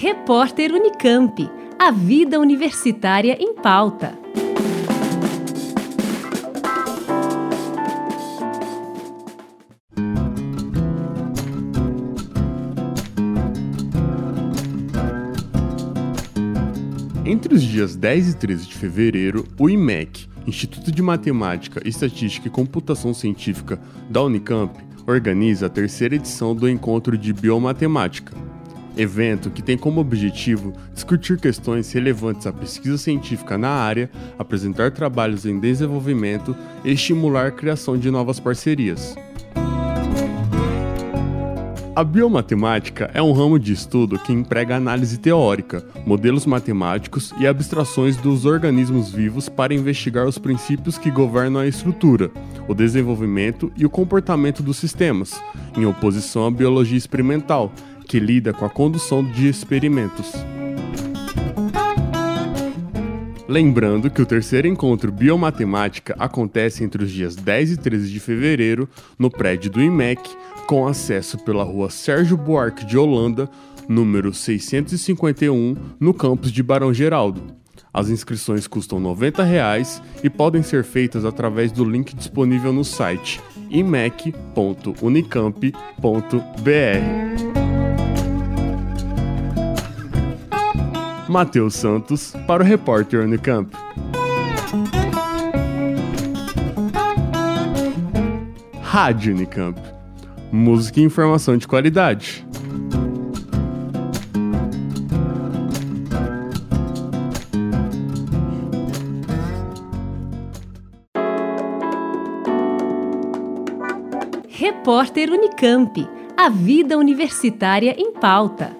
Repórter Unicamp. A vida universitária em pauta. Entre os dias 10 e 13 de fevereiro, o IMEC, Instituto de Matemática, Estatística e Computação Científica da Unicamp, organiza a terceira edição do Encontro de Biomatemática, evento que tem como objetivo discutir questões relevantes à pesquisa científica na área, apresentar trabalhos em desenvolvimento e estimular a criação de novas parcerias. A biomatemática é um ramo de estudo que emprega análise teórica, modelos matemáticos e abstrações dos organismos vivos para investigar os princípios que governam a estrutura, o desenvolvimento e o comportamento dos sistemas, em oposição à biologia experimental, que lida com a condução de experimentos. Lembrando que o terceiro encontro Biomatemática acontece entre os dias 10 e 13 de fevereiro no prédio do IMEC, com acesso pela rua Sérgio Buarque de Holanda, número 651, no campus de Barão Geraldo. As inscrições custam 90 reais e podem ser feitas através do link disponível no site imec.unicamp.br. Matheus Santos para o repórter Unicamp. Rádio Unicamp. Música e informação de qualidade. Repórter Unicamp. A vida universitária em pauta.